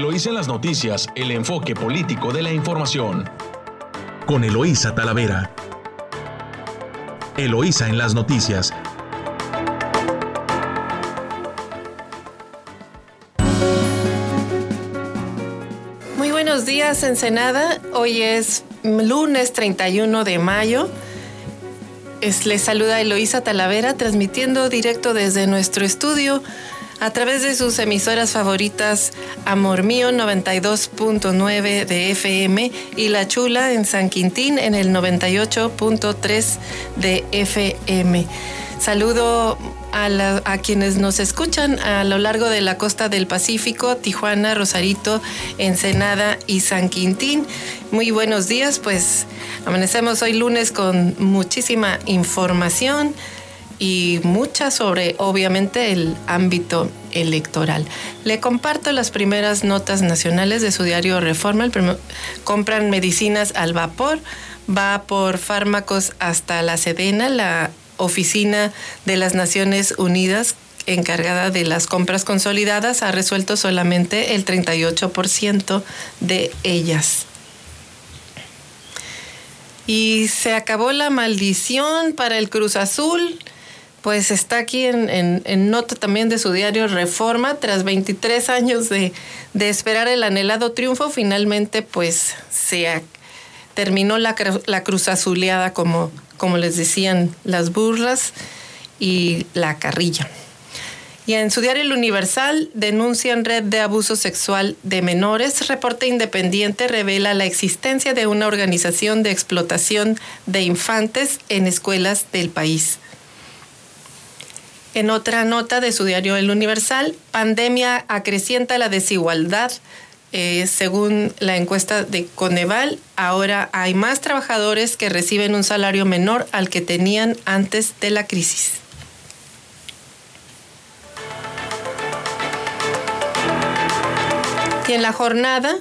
Eloísa en las noticias, el enfoque político de la información. Con Eloísa Talavera. Eloísa en las noticias. Muy buenos días, Ensenada. Hoy es lunes 31 de mayo. Es, les saluda Eloísa Talavera, transmitiendo directo desde nuestro estudio a través de sus emisoras favoritas Amor Mío 92.9 de FM y La Chula en San Quintín en el 98.3 de FM. Saludo a, quienes nos escuchan a lo largo de la costa del Pacífico, Tijuana, Rosarito, Ensenada y San Quintín. Muy buenos días, pues amanecemos hoy lunes con muchísima información y mucha sobre, obviamente, el ámbito electoral. Le comparto las primeras notas nacionales de su diario Reforma. compran medicinas al vapor, va por fármacos hasta la Sedena, la oficina de las Naciones Unidas encargada de las compras consolidadas ha resuelto solamente el 38% de ellas. Y se acabó la maldición para el Cruz Azul pues está aquí en, nota también de su diario Reforma, tras 23 años de, esperar el anhelado triunfo, finalmente pues se terminó la, cruz azuleada como, como les decían las burlas y la carrilla. Y en su diario El Universal denuncian red de abuso sexual de menores. Reporte independiente revela la existencia de una organización de explotación de infantes en escuelas del país. En otra nota de su diario El Universal, pandemia acrecienta la desigualdad. Eh, según la encuesta de Coneval, ahora hay más trabajadores que reciben un salario menor al que tenían antes de la crisis. Y en la jornada,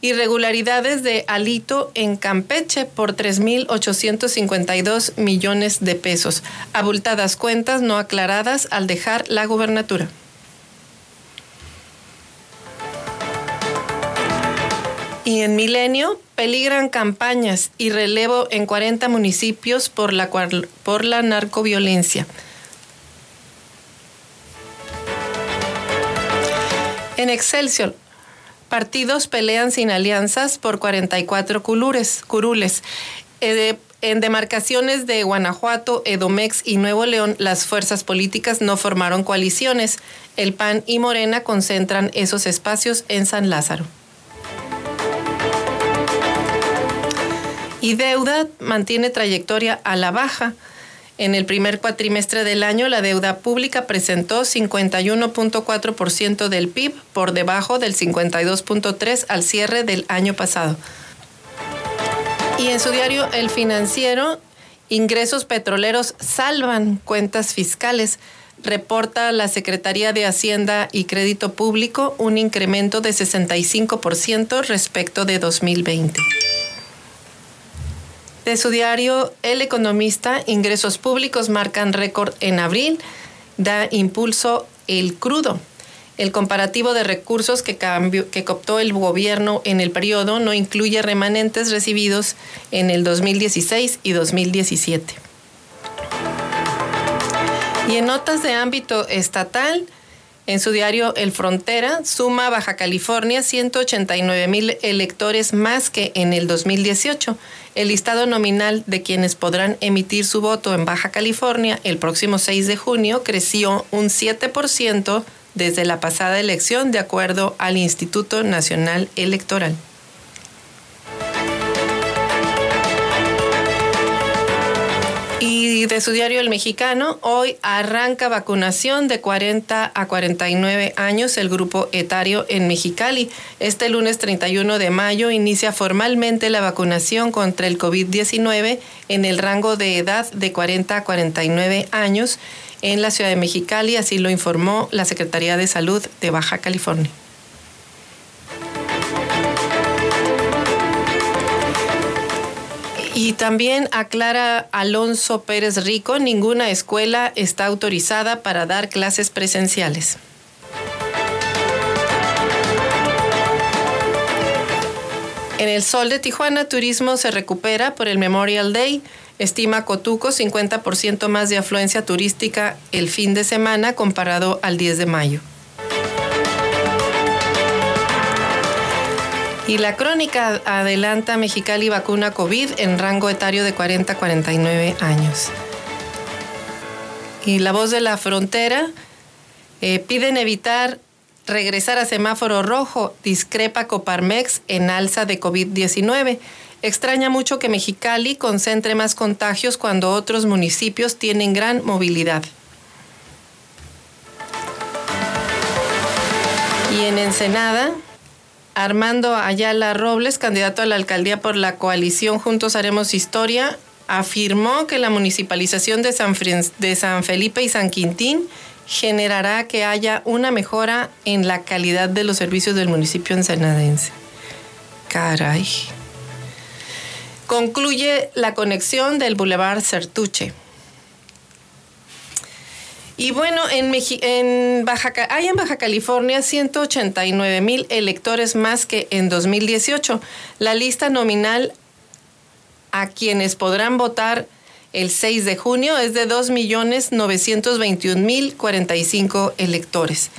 irregularidades de Alito en Campeche por 3.852 millones de pesos, abultadas cuentas no aclaradas al dejar la gubernatura. Y en Milenio peligran campañas y relevo en 40 municipios por la, por la narcoviolencia. En Excelsior, partidos pelean sin alianzas por 44 curules. curules. Eh, en demarcaciones de Guanajuato, Edomex y Nuevo León, las fuerzas políticas no formaron coaliciones. El PAN y Morena concentran esos espacios en San Lázaro. Y deuda mantiene trayectoria a la baja. En el primer cuatrimestre del año, la deuda pública presentó 51.4% del PIB, por debajo del 52.3% al cierre del año pasado. Y en su diario El Financiero, ingresos petroleros salvan cuentas fiscales. Reporta la Secretaría de Hacienda y Crédito Público un incremento de 65% respecto de 2020 de su diario El Economista, ingresos públicos marcan récord en abril, da impulso el crudo. El comparativo de recursos que, cambió, cooptó el gobierno en el periodo no incluye remanentes recibidos en el 2016 y 2017. Y en notas de ámbito estatal, en su diario El Frontera, suma Baja California 189 mil electores más que en el 2018. El listado nominal de quienes podrán emitir su voto en Baja California el próximo 6 de junio creció un 7% desde la pasada elección, de acuerdo al Instituto Nacional Electoral. Y de su diario El Mexicano, hoy arranca vacunación de 40 a 49 años el grupo etario en Mexicali. Este lunes 31 de mayo inicia formalmente la vacunación contra el COVID-19 en el rango de edad de 40 a 49 años en la ciudad de Mexicali, así lo informó la Secretaría de Salud de Baja California. Y también aclara Alonso Pérez Rico, ninguna escuela está autorizada para dar clases presenciales. En el Sol de Tijuana, turismo se recupera por el Memorial Day. Estima Cotuco 50% más de afluencia turística el fin de semana comparado al 10 de mayo. Y la crónica adelanta Mexicali vacuna COVID en rango etario de 40 a 49 años. Y la voz de la frontera eh, piden evitar regresar a semáforo rojo, discrepa Coparmex en alza de COVID-19. Extraña mucho que Mexicali concentre más contagios cuando otros municipios tienen gran movilidad. Y en Ensenada, Armando Ayala Robles, candidato a la alcaldía por la coalición Juntos Haremos Historia, afirmó que la municipalización de San, Felipe y San Quintín generará que haya una mejora en la calidad de los servicios del municipio ensenadense. Caray. Concluye la conexión del Boulevard Certuche. Y bueno, en, en Baja, hay en Baja California 189 mil electores más que en 2018. La lista nominal a quienes podrán votar el 6 de junio es de 2.921.045 electores.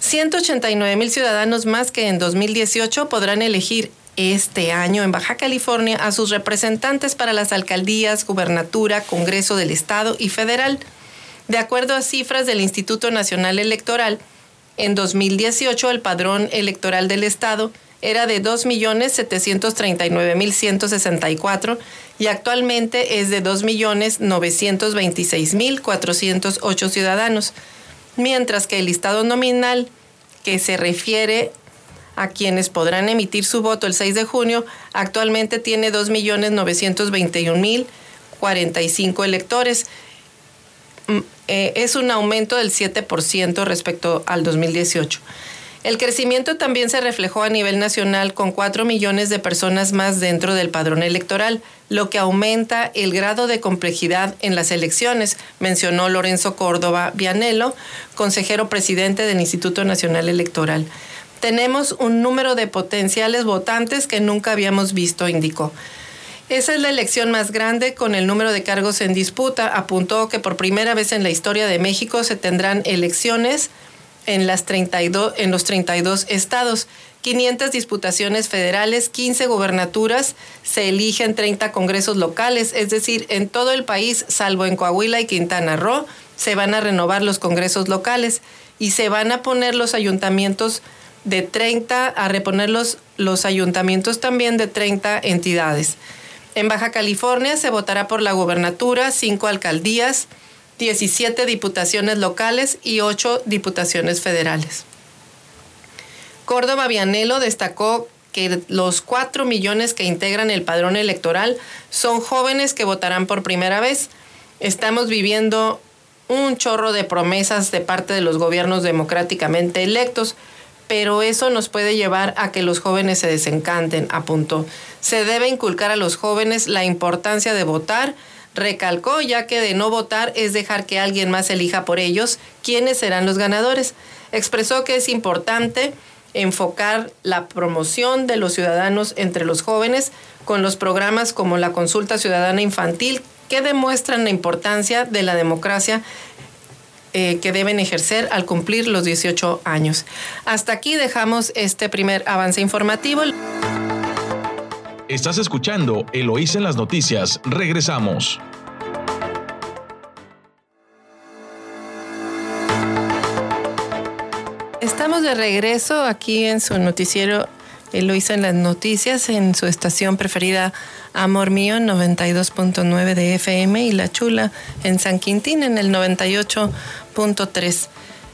189 mil ciudadanos más que en 2018 podrán elegir este año en Baja California a sus representantes para las alcaldías, gubernatura, Congreso del Estado y federal. De acuerdo a cifras del Instituto Nacional Electoral, en 2018 el padrón electoral del Estado era de 2.739.164 y actualmente es de 2.926.408 ciudadanos, mientras que el listado nominal que se refiere a quienes podrán emitir su voto el 6 de junio actualmente tiene 2.921.045 electores. Mm, eh, es un aumento del 7% respecto al 2018. El crecimiento también se reflejó a nivel nacional con 4 millones de personas más dentro del padrón electoral, lo que aumenta el grado de complejidad en las elecciones, mencionó Lorenzo Córdoba Vianello, consejero presidente del Instituto Nacional Electoral. Tenemos un número de potenciales votantes que nunca habíamos visto, indicó. Esa es la elección más grande con el número de cargos en disputa. Apuntó que por primera vez en la historia de México se tendrán elecciones en, las 32, en los 32 estados. 500 disputaciones federales, 15 gubernaturas, se eligen 30 congresos locales, es decir, en todo el país, salvo en Coahuila y Quintana Roo, se van a renovar los congresos locales y se van a poner los ayuntamientos de 30, a reponer los, los ayuntamientos también de 30 entidades. En Baja California se votará por la gobernatura, cinco alcaldías, 17 diputaciones locales y 8 diputaciones federales. Córdoba Vianelo destacó que los 4 millones que integran el padrón electoral son jóvenes que votarán por primera vez. Estamos viviendo un chorro de promesas de parte de los gobiernos democráticamente electos, pero eso nos puede llevar a que los jóvenes se desencanten, apuntó. Se debe inculcar a los jóvenes la importancia de votar, recalcó, ya que de no votar es dejar que alguien más elija por ellos quiénes serán los ganadores. Expresó que es importante enfocar la promoción de los ciudadanos entre los jóvenes con los programas como la consulta ciudadana infantil que demuestran la importancia de la democracia eh, que deben ejercer al cumplir los 18 años. Hasta aquí dejamos este primer avance informativo. Estás escuchando Eloís en las noticias. Regresamos. Estamos de regreso aquí en su noticiero Eloísa en las noticias, en su estación preferida Amor Mío 92.9 de FM y La Chula en San Quintín en el 98.3.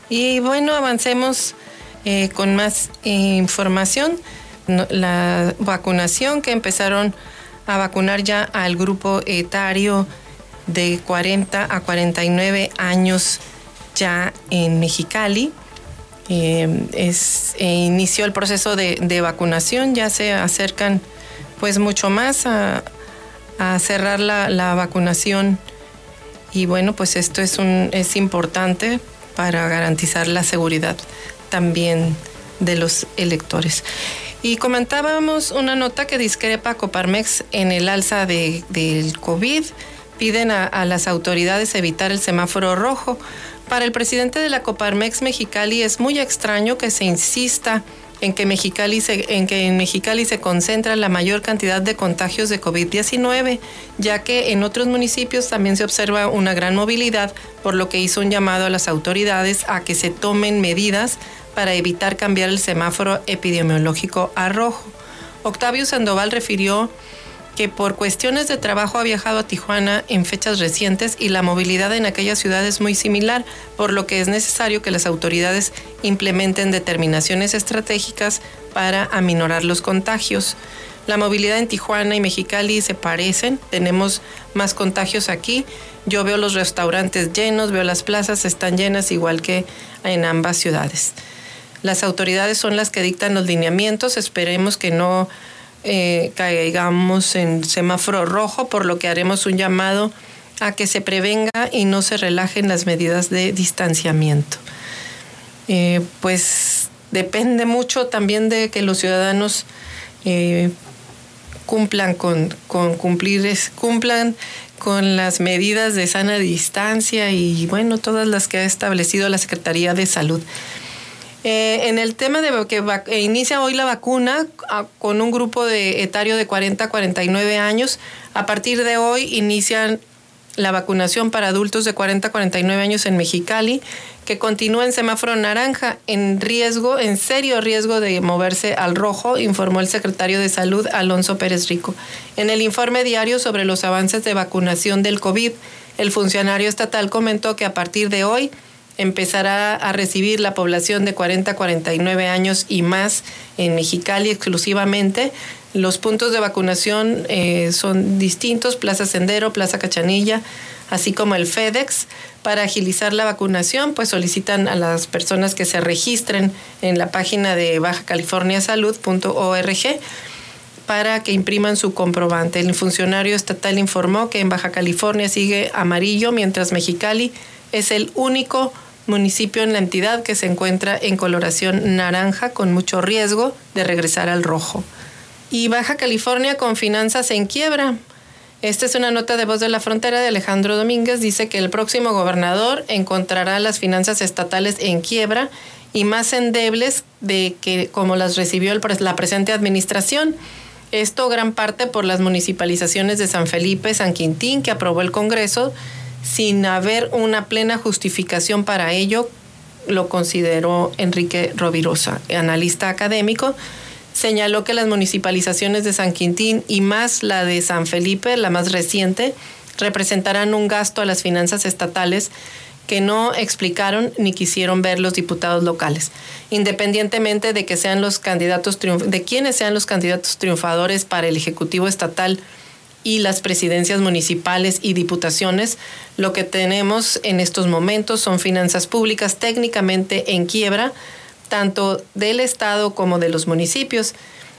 Y bueno, avancemos eh, con más información. La vacunación que empezaron a vacunar ya al grupo etario de 40 a 49 años ya en Mexicali. Eh, es, eh, inició el proceso de, vacunación, ya se acercan pues mucho más a, cerrar la, vacunación y bueno, pues esto es, un, es importante para garantizar la seguridad también de los electores. Y comentábamos una nota que discrepa Coparmex en el alza de, del COVID. Piden a, a las autoridades evitar el semáforo rojo. Para el presidente de la Coparmex Mexicali es muy extraño que se insista en que, Mexicali se, en que en Mexicali se concentra la mayor cantidad de contagios de COVID-19, ya que en otros municipios también se observa una gran movilidad, por lo que hizo un llamado a las autoridades a que se tomen medidas para evitar cambiar el semáforo epidemiológico a rojo. Octavio Sandoval refirió que por cuestiones de trabajo ha viajado a Tijuana en fechas recientes y la movilidad en aquella ciudad es muy similar, por lo que es necesario que las autoridades implementen determinaciones estratégicas para aminorar los contagios. La movilidad en Tijuana y Mexicali se parecen, tenemos más contagios aquí. Yo veo los restaurantes llenos, veo las plazas están llenas igual que en ambas ciudades. Las autoridades son las que dictan los lineamientos, esperemos que no eh, caigamos en semáforo rojo, por lo que haremos un llamado a que se prevenga y no se relajen las medidas de distanciamiento. Eh, pues depende mucho también de que los ciudadanos eh, cumplan con, con cumplir, cumplan con las medidas de sana distancia y bueno, todas las que ha establecido la Secretaría de Salud. Eh, en el tema de que inicia hoy la vacuna con un grupo de etario de 40 a 49 años, a partir de hoy inician la vacunación para adultos de 40 a 49 años en Mexicali, que continúa en semáforo naranja, en riesgo, en serio riesgo de moverse al rojo, informó el secretario de Salud Alonso Pérez Rico. En el informe diario sobre los avances de vacunación del COVID, el funcionario estatal comentó que a partir de hoy empezará a recibir la población de 40 a 49 años y más en Mexicali exclusivamente. Los puntos de vacunación eh, son distintos, Plaza Sendero, Plaza Cachanilla, así como el FedEx. Para agilizar la vacunación, pues solicitan a las personas que se registren en la página de bajacaliforniasalud.org para que impriman su comprobante. El funcionario estatal informó que en Baja California sigue amarillo, mientras Mexicali es el único municipio en la entidad que se encuentra en coloración naranja con mucho riesgo de regresar al rojo. Y Baja California con finanzas en quiebra. Esta es una nota de voz de la frontera de Alejandro Domínguez. Dice que el próximo gobernador encontrará las finanzas estatales en quiebra y más endebles de que como las recibió la presente administración. Esto gran parte por las municipalizaciones de San Felipe, San Quintín, que aprobó el Congreso sin haber una plena justificación para ello, lo consideró Enrique Rovirosa, analista académico. Señaló que las municipalizaciones de San Quintín y más la de San Felipe, la más reciente, representarán un gasto a las finanzas estatales que no explicaron ni quisieron ver los diputados locales, independientemente de que sean los candidatos de quienes sean los candidatos triunfadores para el ejecutivo estatal y las presidencias municipales y diputaciones, lo que tenemos en estos momentos son finanzas públicas técnicamente en quiebra, tanto del Estado como de los municipios.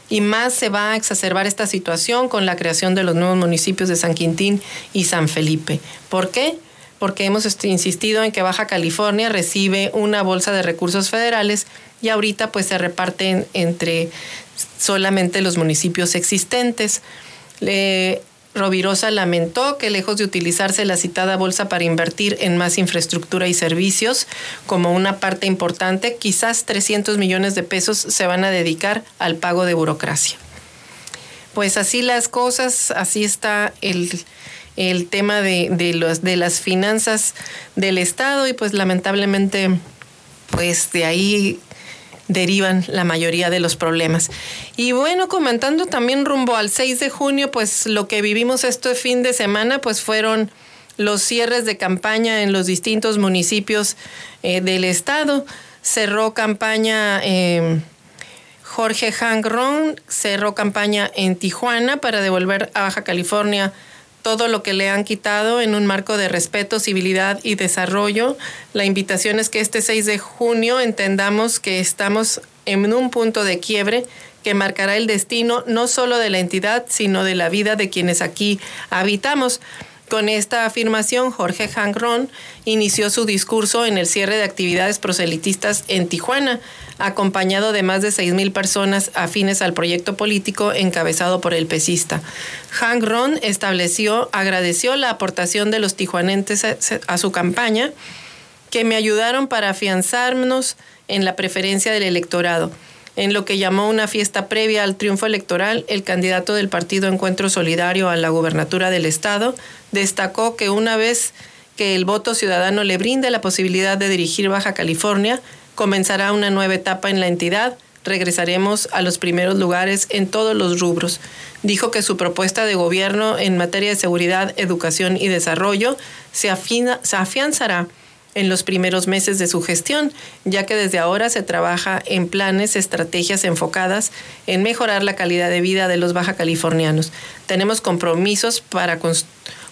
Y más se va a exacerbar esta situación con la creación de los nuevos municipios de San Quintín y San Felipe. ¿Por qué? Porque hemos insistido en que Baja California recibe una bolsa de recursos federales y ahorita pues se reparten entre solamente los municipios existentes. Le, Rovirosa lamentó que lejos de utilizarse la citada bolsa para invertir en más infraestructura y servicios como una parte importante, quizás 300 millones de pesos se van a dedicar al pago de burocracia. Pues así las cosas, así está el, tema de, de, los, de las finanzas del Estado y pues lamentablemente pues de ahí derivan la mayoría de los problemas. Y bueno, comentando también rumbo al 6 de junio, pues lo que vivimos este fin de semana, pues fueron los cierres de campaña en los distintos municipios eh, del estado. Cerró campaña eh, Jorge Hangron, cerró campaña en Tijuana para devolver a Baja California todo lo que le han quitado en un marco de respeto, civilidad y desarrollo. La invitación es que este 6 de junio entendamos que estamos en un punto de quiebre que marcará el destino no solo de la entidad, sino de la vida de quienes aquí habitamos. Con esta afirmación, Jorge Hangron inició su discurso en el cierre de actividades proselitistas en Tijuana, acompañado de más de 6.000 personas afines al proyecto político encabezado por el pesista. Hangron estableció, agradeció la aportación de los tijuanenses a su campaña, que me ayudaron para afianzarnos en la preferencia del electorado. En lo que llamó una fiesta previa al triunfo electoral, el candidato del partido Encuentro Solidario a la gubernatura del Estado destacó que una vez que el voto ciudadano le brinde la posibilidad de dirigir Baja California, comenzará una nueva etapa en la entidad. Regresaremos a los primeros lugares en todos los rubros. Dijo que su propuesta de gobierno en materia de seguridad, educación y desarrollo se, se afianzará en los primeros meses de su gestión, ya que desde ahora se trabaja en planes, estrategias enfocadas en mejorar la calidad de vida de los baja californianos. Tenemos compromisos para con,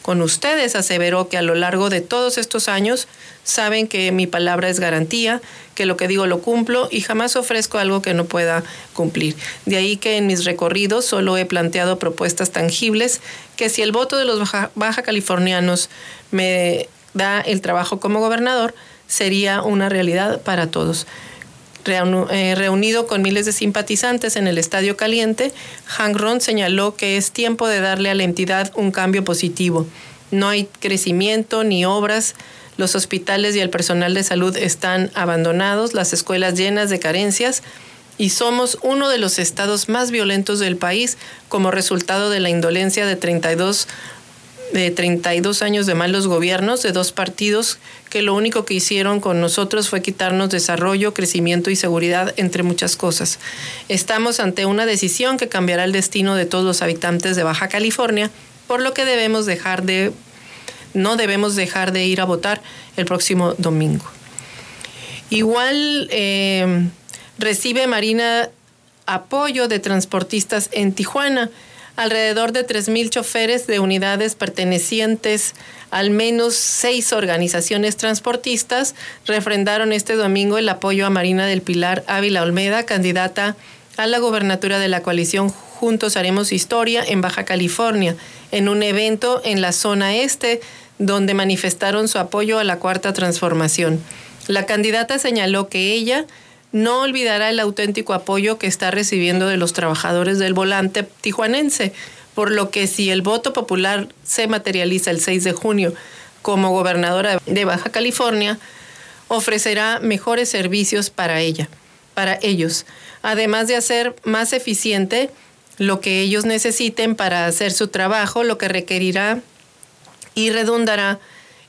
con ustedes, aseveró que a lo largo de todos estos años saben que mi palabra es garantía, que lo que digo lo cumplo y jamás ofrezco algo que no pueda cumplir. De ahí que en mis recorridos solo he planteado propuestas tangibles que si el voto de los baja, baja californianos me da el trabajo como gobernador, sería una realidad para todos. Eh, reunido con miles de simpatizantes en el Estadio Caliente, Hank Ron señaló que es tiempo de darle a la entidad un cambio positivo. No hay crecimiento ni obras, los hospitales y el personal de salud están abandonados, las escuelas llenas de carencias y somos uno de los estados más violentos del país como resultado de la indolencia de 32 de 32 años de malos gobiernos de dos partidos que lo único que hicieron con nosotros fue quitarnos desarrollo, crecimiento y seguridad, entre muchas cosas. Estamos ante una decisión que cambiará el destino de todos los habitantes de Baja California, por lo que debemos dejar de no debemos dejar de ir a votar el próximo domingo. Igual eh, recibe Marina apoyo de transportistas en Tijuana alrededor de 3.000 choferes de unidades pertenecientes al menos seis organizaciones transportistas refrendaron este domingo el apoyo a Marina del Pilar Ávila Olmeda, candidata a la gobernatura de la coalición Juntos Haremos Historia en Baja California, en un evento en la zona este donde manifestaron su apoyo a la Cuarta Transformación. La candidata señaló que ella no olvidará el auténtico apoyo que está recibiendo de los trabajadores del volante tijuanense, por lo que si el voto popular se materializa el 6 de junio como gobernadora de Baja California, ofrecerá mejores servicios para ella, para ellos, además de hacer más eficiente lo que ellos necesiten para hacer su trabajo, lo que requerirá y redundará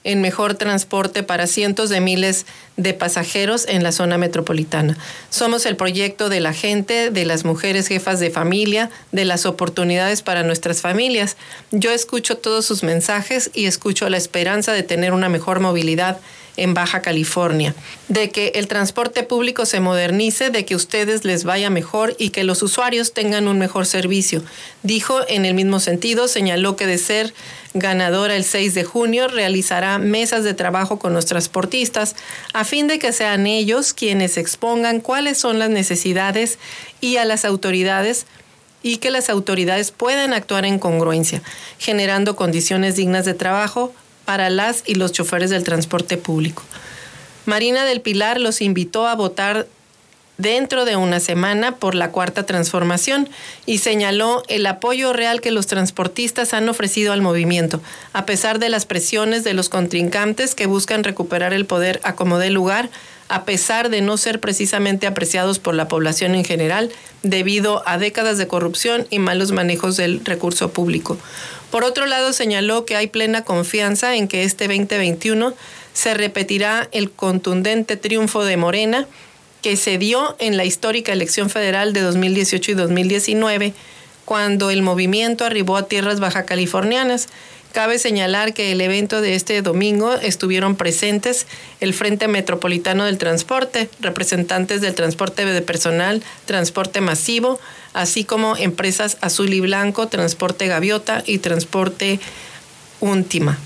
en mejor transporte para cientos de miles de pasajeros en la zona metropolitana. Somos el proyecto de la gente, de las mujeres jefas de familia, de las oportunidades para nuestras familias. Yo escucho todos sus mensajes y escucho la esperanza de tener una mejor movilidad en Baja California, de que el transporte público se modernice, de que ustedes les vaya mejor y que los usuarios tengan un mejor servicio. Dijo en el mismo sentido, señaló que de ser ganadora el 6 de junio realizará mesas de trabajo con los transportistas a fin de que sean ellos quienes expongan cuáles son las necesidades y a las autoridades y que las autoridades puedan actuar en congruencia, generando condiciones dignas de trabajo, para las y los choferes del transporte público. Marina del Pilar los invitó a votar dentro de una semana por la cuarta transformación y señaló el apoyo real que los transportistas han ofrecido al movimiento, a pesar de las presiones de los contrincantes que buscan recuperar el poder a como dé lugar, a pesar de no ser precisamente apreciados por la población en general debido a décadas de corrupción y malos manejos del recurso público. Por otro lado, señaló que hay plena confianza en que este 2021 se repetirá el contundente triunfo de Morena que se dio en la histórica elección federal de 2018 y 2019, cuando el movimiento arribó a tierras baja californianas. Cabe señalar que el evento de este domingo estuvieron presentes el Frente Metropolitano del Transporte, representantes del transporte de personal, transporte masivo, así como empresas Azul y Blanco, Transporte Gaviota y Transporte Última.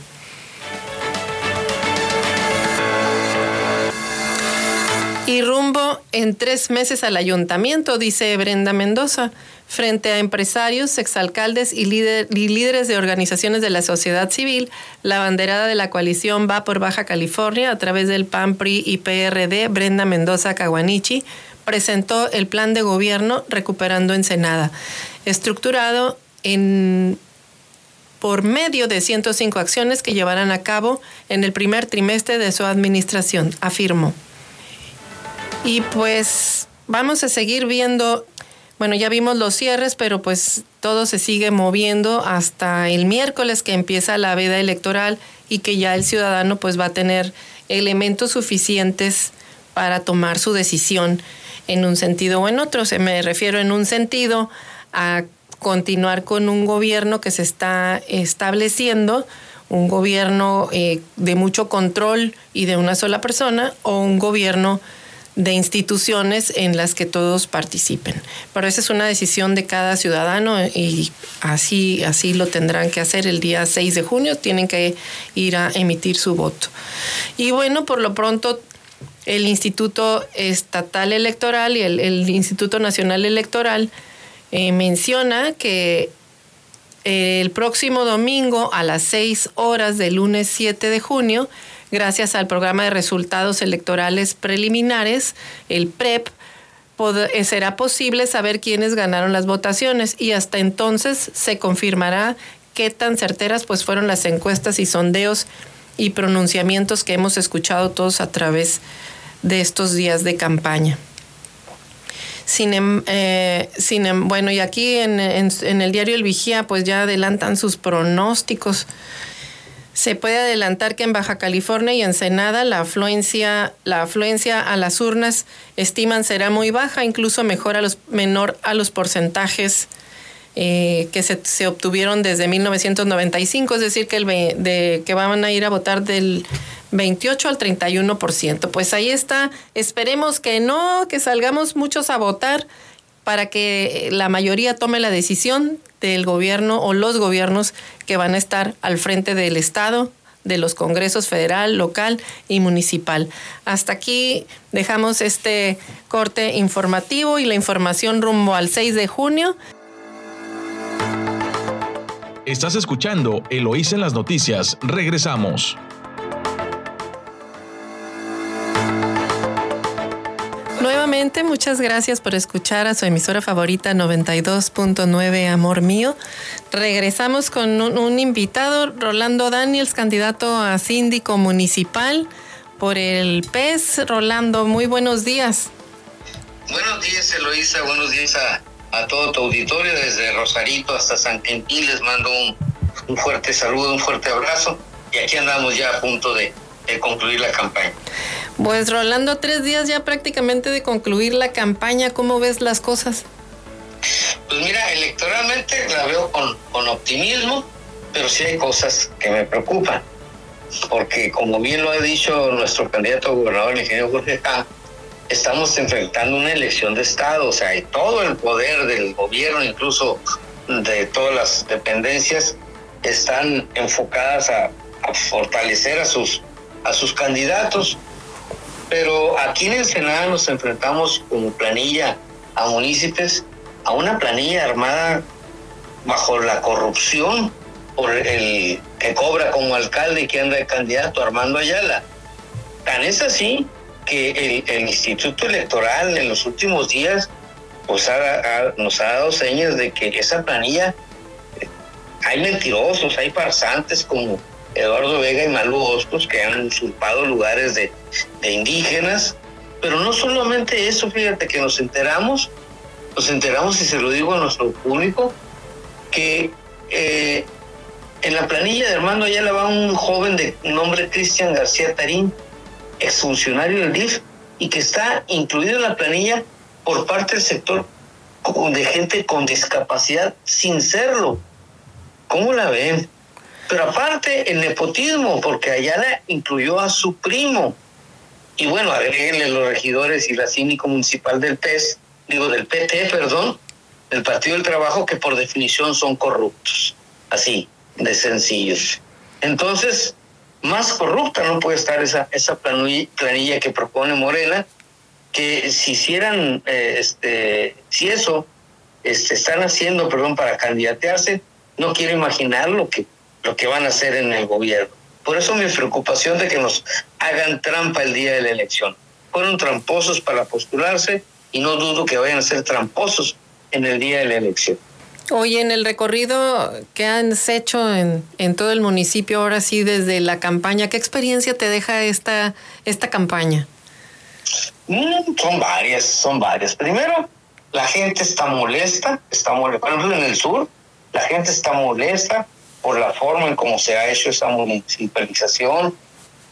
Y rumbo en tres meses al ayuntamiento, dice Brenda Mendoza. Frente a empresarios, exalcaldes y, y, líderes de organizaciones de la sociedad civil, la banderada de la coalición va por Baja California a través del PAN, PRI y PRD, Brenda Mendoza Caguanichi, presentó el plan de gobierno Recuperando Ensenada, estructurado en por medio de 105 acciones que llevarán a cabo en el primer trimestre de su administración, afirmó. Y pues vamos a seguir viendo, bueno, ya vimos los cierres, pero pues todo se sigue moviendo hasta el miércoles que empieza la veda electoral y que ya el ciudadano pues va a tener elementos suficientes para tomar su decisión en un sentido o en otro. Se me refiero en un sentido a continuar con un gobierno que se está estableciendo, un gobierno eh, de mucho control y de una sola persona, o un gobierno de instituciones en las que todos participen. Pero esa es una decisión de cada ciudadano y así, así lo tendrán que hacer el día 6 de junio, tienen que ir a emitir su voto. Y bueno, por lo pronto el Instituto Estatal Electoral y el Instituto Nacional Electoral eh, menciona que eh, el próximo domingo a las 6 horas del lunes 7 de junio, gracias al programa de resultados electorales preliminares, el PREP, eh, será posible saber quiénes ganaron las votaciones y hasta entonces se confirmará qué tan certeras pues fueron las encuestas y sondeos y pronunciamientos que hemos escuchado todos a través de estos días de campaña. Sin, em, eh, em, bueno, y aquí en, el diario El Vigía, pues ya adelantan sus pronósticos. Se puede adelantar que en Baja California y Ensenada la afluencia, la afluencia a las urnas estiman será muy baja, incluso mejor a los, menor a los porcentajes eh, que se, se, obtuvieron desde 1995, es decir, que, el, de, que van a ir a votar del 28 al 31%. Pues ahí está, esperemos que no, que salgamos muchos a votar para que la mayoría tome la decisión del gobierno o los gobiernos que van a estar al frente del Estado, de los congresos federal, local y municipal. Hasta aquí dejamos este corte informativo y la información rumbo al 6 de junio. Estás escuchando Eloís en las noticias. Regresamos. Muchas gracias por escuchar a su emisora favorita 92.9 Amor Mío. Regresamos con un, invitado, Rolando Daniels, candidato a síndico municipal por el PES. Rolando, muy buenos días. Buenos días, Eloísa. Buenos días a a todo tu auditorio, desde Rosarito hasta San Quintín. Les mando un, fuerte saludo, un fuerte abrazo. Y aquí andamos ya a punto de, concluir la campaña. Pues Rolando, tres días ya prácticamente de concluir la campaña. ¿Cómo ves las cosas? Pues mira, electoralmente la veo con, con optimismo, pero sí hay cosas que me preocupan. Porque como bien lo ha dicho nuestro candidato a gobernador, el ingeniero Jorge K estamos enfrentando una elección de Estado, o sea, hay todo el poder del gobierno, incluso de todas las dependencias, están enfocadas a, fortalecer a sus, a sus candidatos. Pero aquí en Ensenada nos enfrentamos como planilla a municipios, a una planilla armada bajo la corrupción por el que cobra como alcalde y que anda de candidato Armando Ayala. Tan es así que el, Instituto Electoral en los últimos días pues nos ha dado señas de que esa planilla eh, hay mentirosos, hay farsantes como Eduardo Vega y Malu Hostos que han usurpado lugares de, indígenas, pero no solamente eso, fíjate que nos enteramos, nos enteramos y se lo digo a nuestro público, que eh, en la planilla de Armando Ayala va un joven de nombre Cristian García Tarín, exfuncionario del DIF y que está incluido en la planilla por parte del sector de gente con discapacidad sin serlo. ¿Cómo la ven? Pero aparte el nepotismo, porque Ayala incluyó a su primo. Y bueno, agréguenle los regidores y la cínico municipal del PES, digo del PT, perdón, del Partido del Trabajo, que por definición son corruptos. Así, de sencillos. Entonces, más corrupta no puede estar esa, esa planilla que propone Morena, que si hicieran, eh, este, si eso este, están haciendo, perdón, para candidatearse, no quiero imaginar lo que, lo que van a hacer en el gobierno. Por eso mi preocupación de que nos hagan trampa el día de la elección. Fueron tramposos para postularse y no dudo que vayan a ser tramposos en el día de la elección. Oye, en el recorrido que han hecho en, en, todo el municipio, ahora sí, desde la campaña, ¿qué experiencia te deja esta, esta campaña? Mm, son varias, son varias. Primero, la gente está molesta, está molesta. Por ejemplo, en el sur, la gente está molesta por la forma en cómo se ha hecho esa municipalización,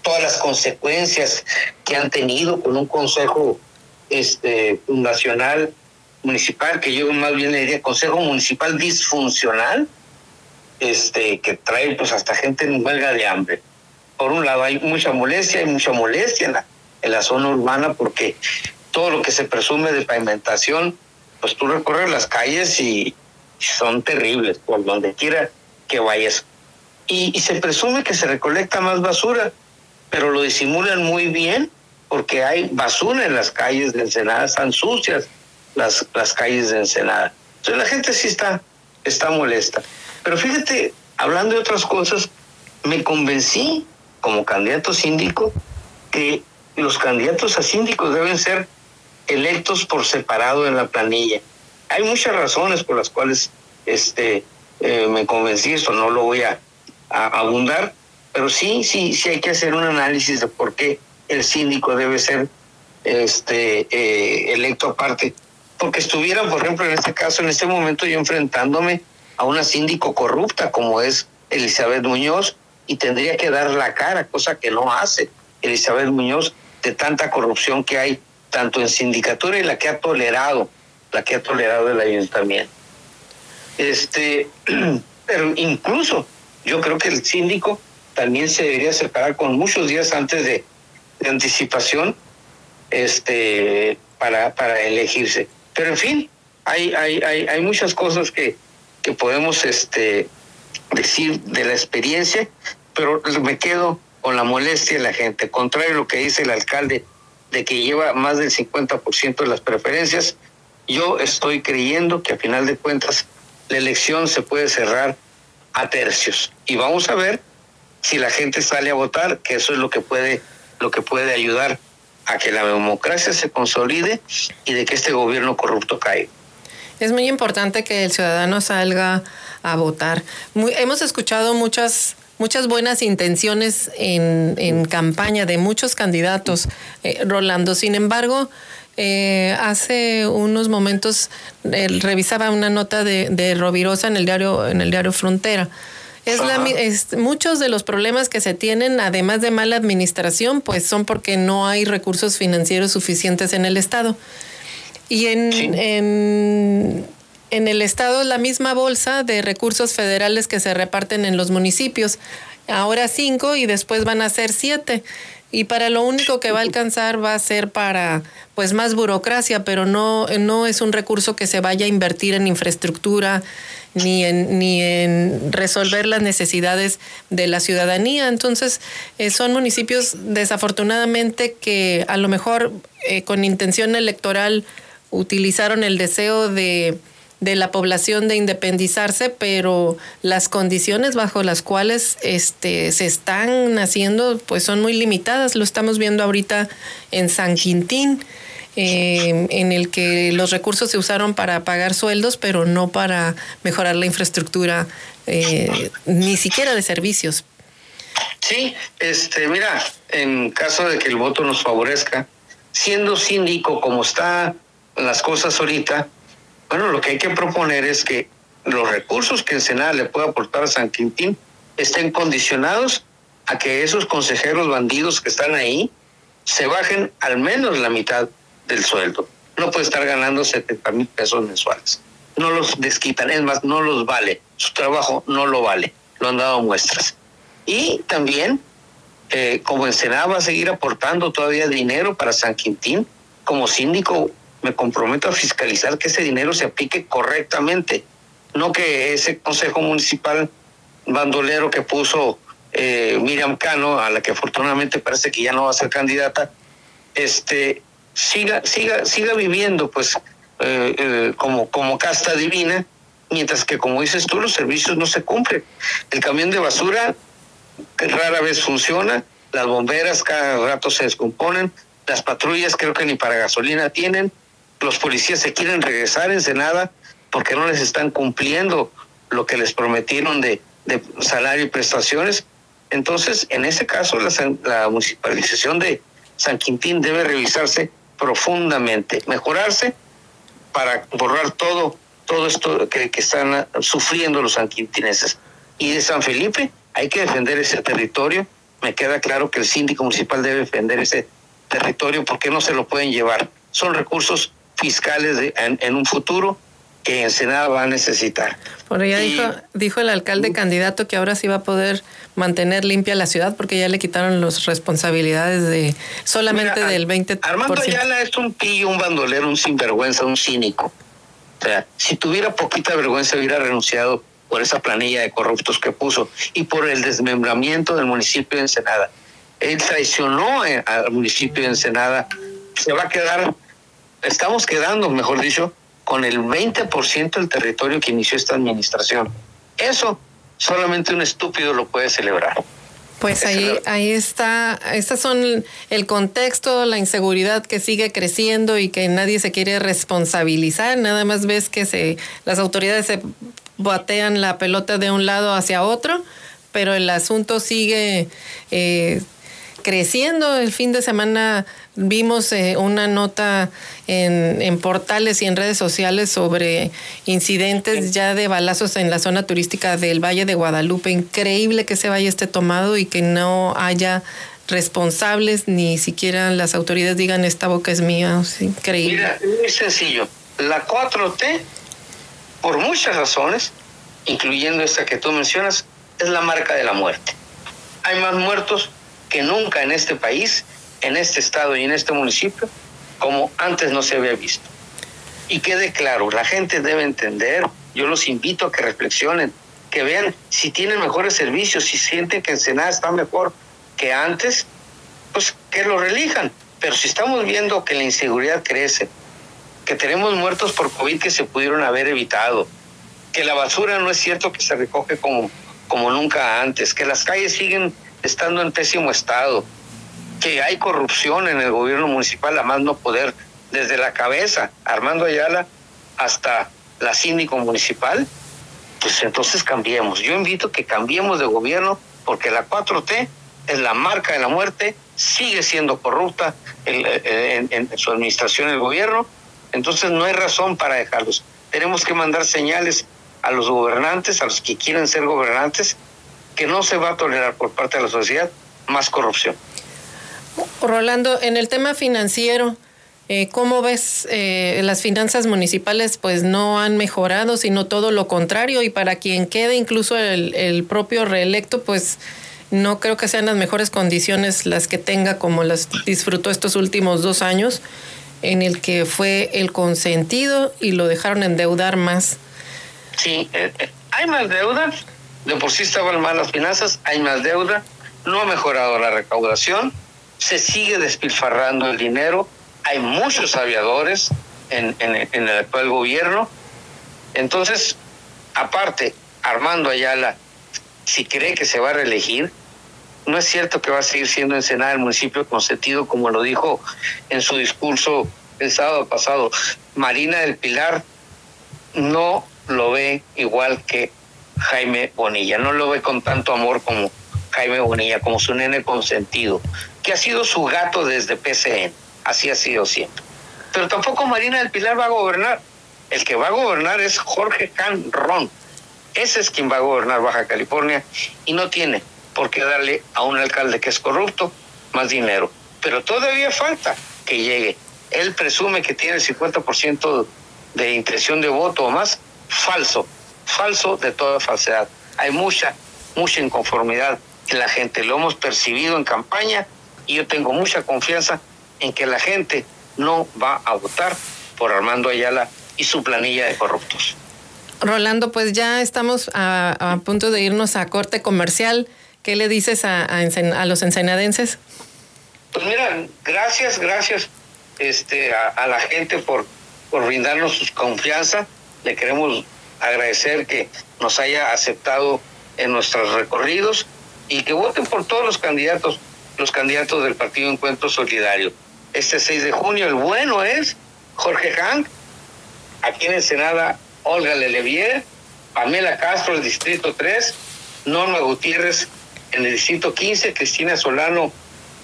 todas las consecuencias que han tenido con un consejo este, fundacional municipal, que yo más bien le diría consejo municipal disfuncional, este, que trae pues hasta gente en huelga de hambre. Por un lado hay mucha molestia, hay mucha molestia en la, en la zona urbana porque todo lo que se presume de pavimentación, pues tú recorres las calles y son terribles por donde quiera que vayas. Y, se presume que se recolecta más basura, pero lo disimulan muy bien porque hay basura en las calles de Ensenada, están sucias las, las calles de Ensenada. Entonces la gente sí está, está molesta. Pero fíjate, hablando de otras cosas, me convencí como candidato síndico que los candidatos a síndicos deben ser electos por separado en la planilla. Hay muchas razones por las cuales este, eh, me convencí, esto no lo voy a, a, abundar, pero sí, sí, sí hay que hacer un análisis de por qué el síndico debe ser este eh, electo aparte porque estuviera, por ejemplo, en este caso, en este momento yo enfrentándome a una síndico corrupta como es Elizabeth Muñoz y tendría que dar la cara, cosa que no hace Elizabeth Muñoz de tanta corrupción que hay tanto en sindicatura y la que ha tolerado, la que ha tolerado el ayuntamiento. Este, pero incluso yo creo que el síndico también se debería separar con muchos días antes de, anticipación este, para, para elegirse. Pero en fin, hay, hay, hay, hay muchas cosas que, que podemos este, decir de la experiencia, pero me quedo con la molestia de la gente. Contrario a lo que dice el alcalde de que lleva más del 50% de las preferencias, yo estoy creyendo que a final de cuentas la elección se puede cerrar a tercios. Y vamos a ver si la gente sale a votar, que eso es lo que puede, lo que puede ayudar a que la democracia se consolide y de que este gobierno corrupto caiga. Es muy importante que el ciudadano salga a votar. hemos escuchado muchas muchas buenas intenciones en, en campaña de muchos candidatos, eh, Rolando. Sin embargo, eh, hace unos momentos revisaba una nota de, de Rovirosa en el diario en el diario Frontera es, la, es muchos de los problemas que se tienen, además de mala administración, pues son porque no hay recursos financieros suficientes en el Estado. Y en, en, en el Estado es la misma bolsa de recursos federales que se reparten en los municipios. Ahora cinco y después van a ser siete y para lo único que va a alcanzar va a ser para pues más burocracia, pero no, no es un recurso que se vaya a invertir en infraestructura ni en, ni en resolver las necesidades de la ciudadanía. Entonces, eh, son municipios desafortunadamente que a lo mejor eh, con intención electoral utilizaron el deseo de de la población de independizarse, pero las condiciones bajo las cuales este, se están haciendo pues son muy limitadas. Lo estamos viendo ahorita en San Quintín, eh, en el que los recursos se usaron para pagar sueldos, pero no para mejorar la infraestructura, eh, ni siquiera de servicios. Sí, este, mira, en caso de que el voto nos favorezca, siendo síndico como está las cosas ahorita, bueno, lo que hay que proponer es que los recursos que el Senado le pueda aportar a San Quintín estén condicionados a que esos consejeros bandidos que están ahí se bajen al menos la mitad del sueldo. No puede estar ganando 70 mil pesos mensuales. No los desquitan, es más, no los vale. Su trabajo no lo vale. Lo han dado muestras. Y también, eh, como el Senado va a seguir aportando todavía dinero para San Quintín, como síndico me comprometo a fiscalizar que ese dinero se aplique correctamente, no que ese consejo municipal bandolero que puso eh, Miriam Cano, a la que afortunadamente parece que ya no va a ser candidata, este siga siga siga viviendo pues eh, eh, como, como casta divina, mientras que, como dices tú, los servicios no se cumplen. El camión de basura rara vez funciona, las bomberas cada rato se descomponen, las patrullas creo que ni para gasolina tienen, los policías se quieren regresar en Senada porque no les están cumpliendo lo que les prometieron de, de salario y prestaciones. Entonces, en ese caso, la, la municipalización de San Quintín debe revisarse profundamente, mejorarse para borrar todo, todo esto que, que están sufriendo los sanquintineses. Y de San Felipe hay que defender ese territorio. Me queda claro que el síndico municipal debe defender ese territorio porque no se lo pueden llevar. Son recursos fiscales de, en, en un futuro que Ensenada va a necesitar. Por ya dijo, dijo el alcalde candidato que ahora sí va a poder mantener limpia la ciudad porque ya le quitaron las responsabilidades de solamente Mira, del 20%. Armando Ayala es un pillo, un bandolero, un sinvergüenza, un cínico. O sea, si tuviera poquita vergüenza hubiera renunciado por esa planilla de corruptos que puso y por el desmembramiento del municipio de Ensenada. Él traicionó al municipio de Ensenada. Se va a quedar, estamos quedando, mejor dicho, con el 20% del territorio que inició esta administración. Eso solamente un estúpido lo puede celebrar. Pues ahí, ahí está, estos son el contexto, la inseguridad que sigue creciendo y que nadie se quiere responsabilizar, nada más ves que se, las autoridades se batean la pelota de un lado hacia otro, pero el asunto sigue eh, creciendo. El fin de semana vimos eh, una nota en, en, portales y en redes sociales sobre incidentes ya de balazos en la zona turística del Valle de Guadalupe. Increíble que ese valle esté tomado y que no haya responsables, ni siquiera las autoridades digan esta boca es mía. Es increíble. Mira, es muy sencillo. La 4T, por muchas razones, incluyendo esta que tú mencionas, es la marca de la muerte. Hay más muertos que nunca en este país, en este estado y en este municipio, como antes no se había visto. Y quede claro, la gente debe entender, yo los invito a que reflexionen, que vean si tienen mejores servicios, si sienten que Ensenada está mejor que antes, pues que lo relijan. Pero si estamos viendo que la inseguridad crece, que tenemos muertos por COVID que se pudieron haber evitado, que la basura no es cierto que se recoge como, como nunca antes, que las calles siguen estando en pésimo estado, que hay corrupción en el gobierno municipal, a más no poder, desde la cabeza, Armando Ayala, hasta la síndico municipal, pues entonces cambiemos. Yo invito que cambiemos de gobierno porque la 4T es la marca de la muerte, sigue siendo corrupta en, en, en su administración el gobierno, entonces no hay razón para dejarlos. Tenemos que mandar señales a los gobernantes, a los que quieren ser gobernantes, que no se va a tolerar por parte de la sociedad más corrupción. Rolando, en el tema financiero, eh, ¿cómo ves eh, las finanzas municipales? Pues no han mejorado, sino todo lo contrario. Y para quien quede, incluso el, el propio reelecto, pues no creo que sean las mejores condiciones las que tenga como las disfrutó estos últimos dos años, en el que fue el consentido y lo dejaron endeudar más. Sí, eh, hay más deuda, de por sí estaban mal las finanzas, hay más deuda, no ha mejorado la recaudación, se sigue despilfarrando el dinero, hay muchos aviadores en, el actual gobierno. Entonces, aparte, Armando Ayala, si cree que se va a reelegir, no es cierto que va a seguir siendo Ensenada el municipio consentido, como lo dijo en su discurso el sábado pasado. Marina del Pilar no lo ve igual que Jaime Bonilla, no lo ve con tanto amor como Jaime Bonilla, como su nene consentido, que ha sido su gato desde PCN, así ha sido siempre. Pero tampoco Marina del Pilar va a gobernar. El que va a gobernar es Jorge Can Ron. Ese es quien va a gobernar Baja California y no tiene por qué darle a un alcalde que es corrupto más dinero. Pero todavía falta que llegue. Él presume que tiene el 50% de intención de voto o más. Falso, falso de toda falsedad. Hay mucha, mucha inconformidad en la gente. Lo hemos percibido en campaña y yo tengo mucha confianza en que la gente no va a votar por Armando Ayala y su planilla de corruptos. Rolando, pues ya estamos a, a punto de irnos a corte comercial. ¿Qué le dices a, a, a, los ensenadenses? Pues mira, gracias, gracias este, a, a, la gente por por brindarnos su confianza. Le queremos agradecer que nos haya aceptado en nuestros recorridos y que voten por todos los candidatos, los candidatos del Partido Encuentro Solidario. Este 6 de junio, el bueno es Jorge Hank, aquí en Ensenada, Olga Lelevier, Pamela Castro, el Distrito 3, Norma Gutiérrez en el Distrito 15, Cristina Solano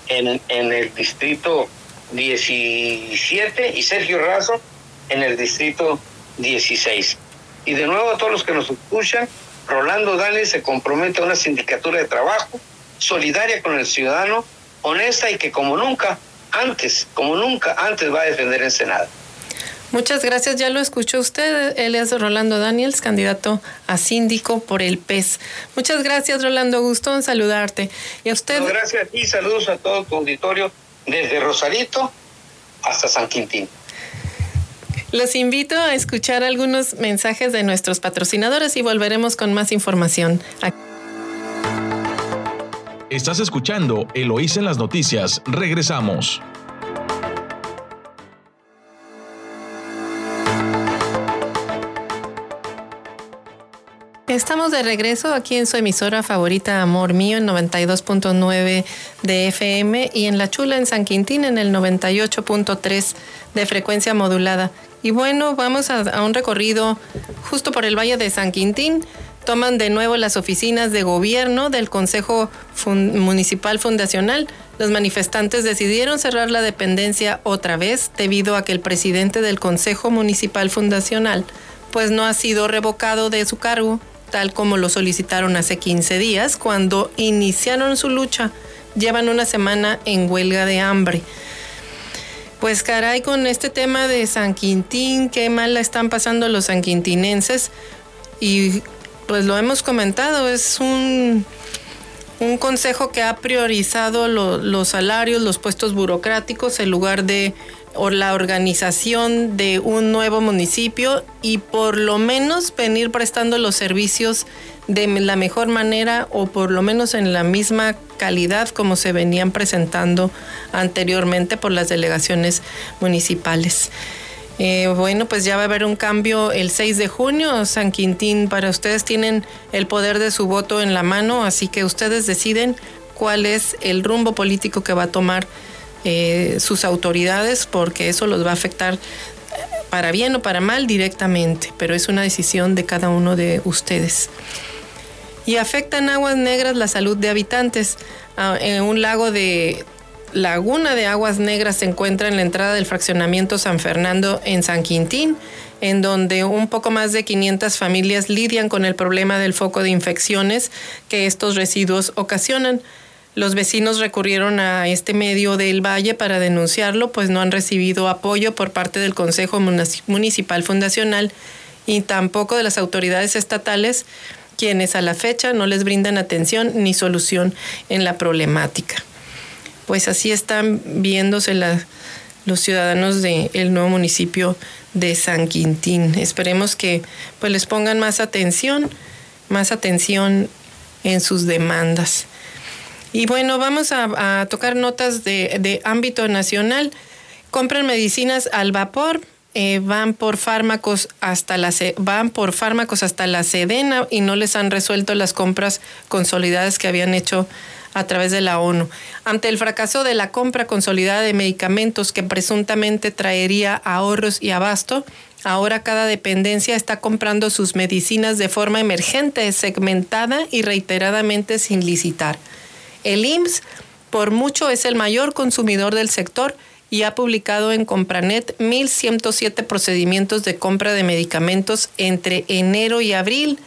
en, en el Distrito 17 y Sergio Razo en el Distrito 16. Y de nuevo a todos los que nos escuchan, Rolando Dani se compromete a una sindicatura de trabajo solidaria con el ciudadano, honesta y que como nunca antes, como nunca antes va a defender en Senado. Muchas gracias, ya lo escuchó usted. Él es Rolando Daniels, candidato a síndico por el PES. Muchas gracias, Rolando. Gusto en saludarte. Y a usted. gracias y saludos a todo tu auditorio desde Rosarito hasta San Quintín. Los invito a escuchar algunos mensajes de nuestros patrocinadores y volveremos con más información. Estás escuchando Eloís en las noticias. Regresamos. Estamos de regreso aquí en su emisora favorita Amor Mío en 92.9 de FM y en La Chula en San Quintín en el 98.3 de frecuencia modulada. Y bueno, vamos a, un recorrido justo por el Valle de San Quintín. Toman de nuevo las oficinas de gobierno del Consejo Municipal Fundacional. Los manifestantes decidieron cerrar la dependencia otra vez debido a que el presidente del Consejo Municipal Fundacional pues no ha sido revocado de su cargo tal como lo solicitaron hace 15 días cuando iniciaron su lucha. Llevan una semana en huelga de hambre. Pues caray, con este tema de San Quintín, qué mal la están pasando los sanquintinenses. Y pues lo hemos comentado, es un, un consejo que ha priorizado los salarios, los puestos burocráticos, en lugar de o la organización de un nuevo municipio y por lo menos venir prestando los servicios de la mejor manera o por lo menos en la misma calidad como se venían presentando anteriormente por las delegaciones municipales. Eh, bueno, pues ya va a haber un cambio el 6 de junio. San Quintín, para ustedes tienen el poder de su voto en la mano, así que ustedes deciden cuál es el rumbo político que va a tomar eh, sus autoridades porque eso los va a afectar para bien o para mal directamente, pero es una decisión de cada uno de ustedes. Y afectan aguas negras la salud de habitantes. Ah, en un lago de Laguna de Aguas Negras se encuentra en la entrada del fraccionamiento San Fernando en San Quintín, en donde un poco más de 500 familias lidian con el problema del foco de infecciones que estos residuos ocasionan. Los vecinos recurrieron a este medio del Valle para denunciarlo, pues no han recibido apoyo por parte del Consejo Municipal Fundacional y tampoco de las autoridades estatales, quienes a la fecha no les brindan atención ni solución en la problemática. Pues así están viéndose los ciudadanos del nuevo municipio de San Quintín. Esperemos que pues les pongan más atención, más atención en sus demandas. Y bueno, vamos a, tocar notas de, ámbito nacional. Compran medicinas al vapor, eh, van por fármacos hasta la van por fármacos hasta la Sedena y no les han resuelto las compras consolidadas que habían hecho a través de la ONU. Ante el fracaso de la compra consolidada de medicamentos que presuntamente traería ahorros y abasto, ahora cada dependencia está comprando sus medicinas de forma emergente, segmentada y reiteradamente sin licitar. El IMSS por mucho es el mayor consumidor del sector y ha publicado en Compranet 1.107 procedimientos de compra de medicamentos entre enero y abril,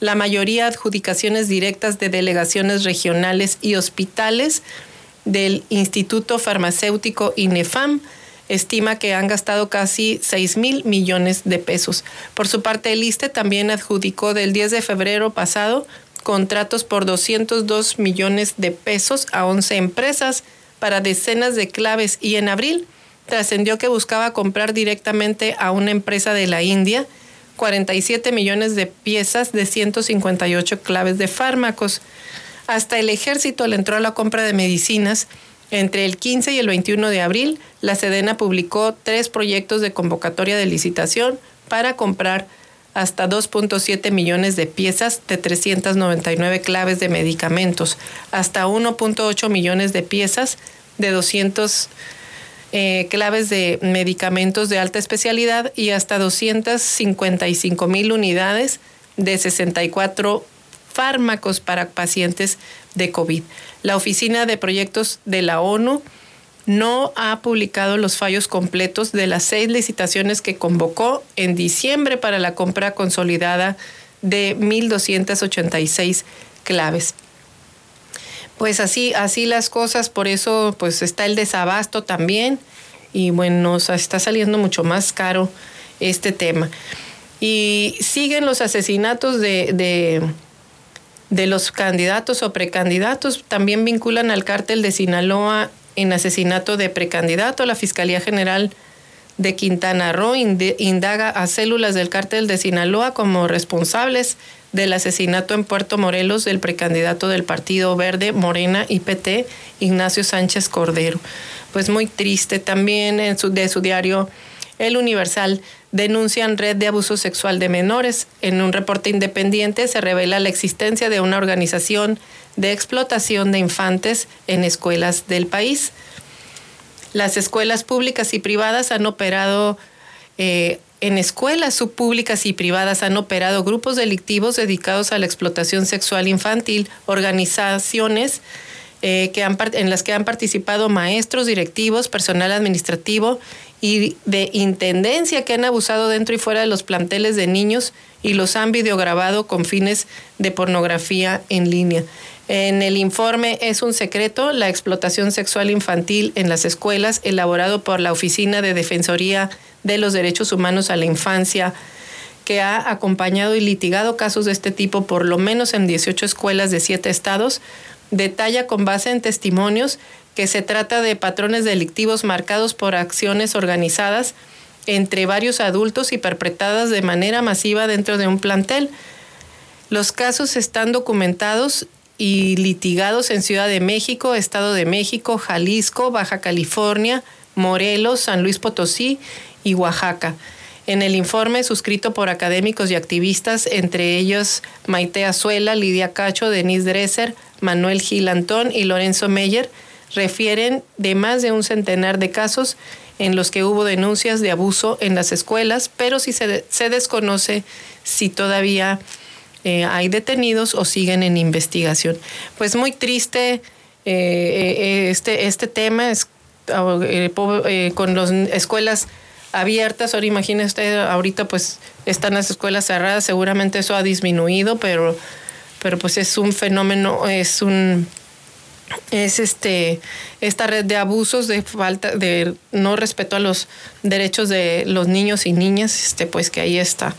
la mayoría adjudicaciones directas de delegaciones regionales y hospitales del Instituto Farmacéutico INEFAM, estima que han gastado casi 6 mil millones de pesos. Por su parte, el ISTE también adjudicó del 10 de febrero pasado contratos por 202 millones de pesos a 11 empresas para decenas de claves y en abril trascendió que buscaba comprar directamente a una empresa de la India 47 millones de piezas de 158 claves de fármacos. Hasta el ejército le entró a la compra de medicinas Entre el 15 y el 21 de abril, la Sedena publicó tres proyectos de convocatoria de licitación para comprar hasta 2.7 millones de piezas de 399 claves de medicamentos, hasta 1.8 millones de piezas de 200 eh, claves de medicamentos de alta especialidad y hasta 255 mil unidades de 64 fármacos para pacientes de COVID. La Oficina de Proyectos de la ONU no ha publicado los fallos completos de las seis licitaciones que convocó en diciembre para la compra consolidada de 1.286 claves. Pues así, así las cosas, por eso pues está el desabasto también y bueno, está saliendo mucho más caro este tema. Y siguen los asesinatos de de los candidatos o precandidatos también vinculan al cártel de Sinaloa en asesinato de precandidato. La Fiscalía General de Quintana Roo indaga a células del cártel de Sinaloa como responsables del asesinato en Puerto Morelos del precandidato del Partido Verde, Morena y PT, Ignacio Sánchez Cordero. Pues muy triste también en su, de su diario El Universal denuncian red de abuso sexual de menores. En un reporte independiente se revela la existencia de una organización de explotación de infantes en escuelas del país. Las escuelas públicas y privadas han operado, eh, en escuelas subpúblicas y privadas han operado grupos delictivos dedicados a la explotación sexual infantil, organizaciones eh, que han, en las que han participado maestros, directivos, personal administrativo y de intendencia que han abusado dentro y fuera de los planteles de niños y los han videograbado con fines de pornografía en línea. En el informe Es un secreto, la explotación sexual infantil en las escuelas, elaborado por la Oficina de Defensoría de los Derechos Humanos a la Infancia, que ha acompañado y litigado casos de este tipo por lo menos en 18 escuelas de siete estados, detalla con base en testimonios que se trata de patrones delictivos marcados por acciones organizadas entre varios adultos y perpetradas de manera masiva dentro de un plantel. Los casos están documentados y litigados en Ciudad de México, Estado de México, Jalisco, Baja California, Morelos, San Luis Potosí y Oaxaca. En el informe suscrito por académicos y activistas, entre ellos Maite Azuela, Lidia Cacho, Denise Dresser, Manuel Gil Antón y Lorenzo Meyer, refieren de más de un centenar de casos en los que hubo denuncias de abuso en las escuelas, pero si se, se desconoce si todavía eh, hay detenidos o siguen en investigación. Pues muy triste eh, eh, este, este tema es, con las escuelas abiertas. Ahora imagínese usted, ahorita pues están las escuelas cerradas, seguramente eso ha disminuido, pero, pero pues es un fenómeno, es un es este esta red de abusos de falta de no respeto a los derechos de los niños y niñas este pues que ahí está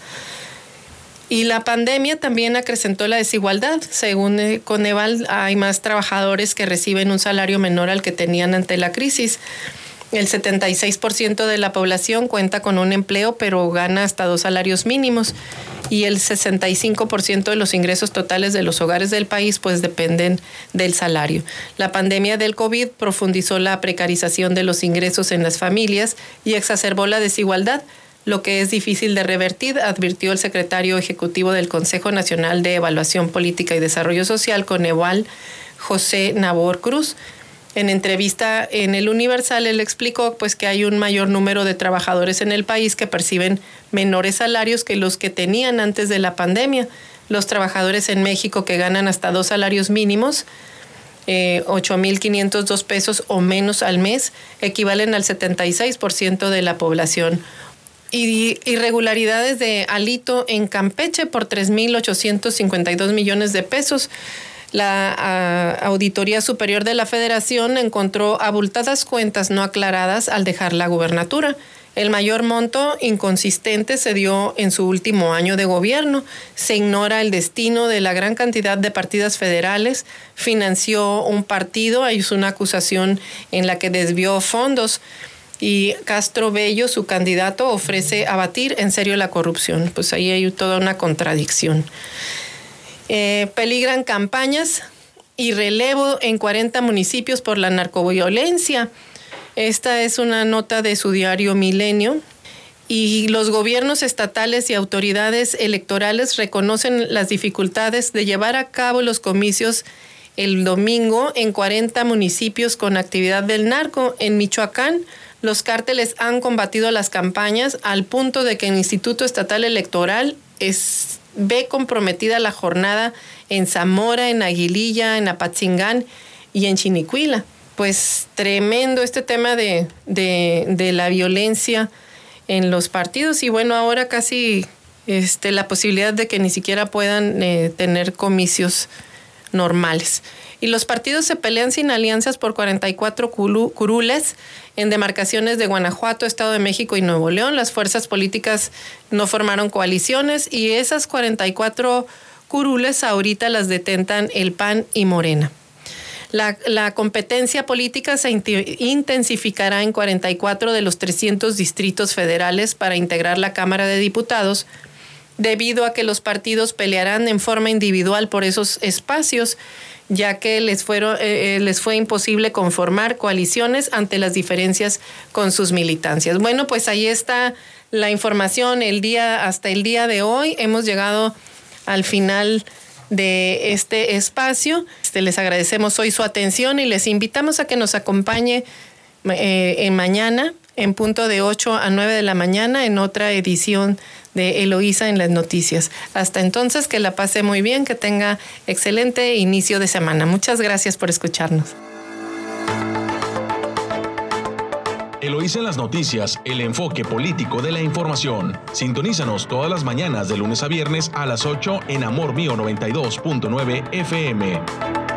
y la pandemia también acrecentó la desigualdad. Según Coneval, hay más trabajadores que reciben un salario menor al que tenían ante la crisis. El 76% de la población cuenta con un empleo, pero gana hasta dos salarios mínimos. Y el 65% de los ingresos totales de los hogares del país pues dependen del salario. La pandemia del COVID profundizó la precarización de los ingresos en las familias y exacerbó la desigualdad, lo que es difícil de revertir, advirtió el secretario ejecutivo del Consejo Nacional de Evaluación Política y Desarrollo Social, Coneval, José Nabor Cruz. En entrevista en el Universal, él explicó pues, que hay un mayor número de trabajadores en el país que perciben menores salarios que los que tenían antes de la pandemia. Los trabajadores en México que ganan hasta dos salarios mínimos, eh, 8.502 pesos o menos al mes, equivalen al 76% de la población. Y irregularidades de Alito en Campeche por 3.852 millones de pesos. La Auditoría Superior de la Federación encontró abultadas cuentas no aclaradas al dejar la gubernatura. El mayor monto inconsistente se dio en su último año de gobierno. Se ignora el destino de la gran cantidad de partidas federales. Financió un partido, hay una acusación en la que desvió fondos. Y Castro Bello, su candidato, ofrece abatir en serio la corrupción. Pues ahí hay toda una contradicción. Eh, peligran campañas y relevo en 40 municipios por la narcoviolencia. Esta es una nota de su diario Milenio. Y los gobiernos estatales y autoridades electorales reconocen las dificultades de llevar a cabo los comicios el domingo en 40 municipios con actividad del narco. En Michoacán, los cárteles han combatido las campañas al punto de que el Instituto Estatal Electoral es, ve comprometida la jornada en Zamora, en Aguililla, en Apatzingán y en Chinicuila. Pues tremendo este tema de, de, la violencia en los partidos y bueno, ahora casi este, la posibilidad de que ni siquiera puedan eh, tener comicios normales. Y los partidos se pelean sin alianzas por 44 curules en demarcaciones de Guanajuato, Estado de México y Nuevo León. Las fuerzas políticas no formaron coaliciones y esas 44 curules ahorita las detentan el PAN y Morena. La, la, competencia política se intensificará en 44 de los 300 distritos federales para integrar la Cámara de Diputados, debido a que los partidos pelearán en forma individual por esos espacios, ya que les, fueron, eh, eh, les fue imposible conformar coaliciones ante las diferencias con sus militancias. Bueno, pues ahí está la información el día, hasta el día de hoy. Hemos llegado al final de este espacio. Este, les agradecemos hoy su atención y les invitamos a que nos acompañe eh, en mañana en punto de 8 a 9 de la mañana en otra edición de Eloísa en las noticias. Hasta entonces, que la pase muy bien, que tenga excelente inicio de semana. Muchas gracias por escucharnos. Eloísa en las noticias, el enfoque político de la información. Sintonízanos todas las mañanas de lunes a viernes a las 8 en Amor Mío 92.9 FM.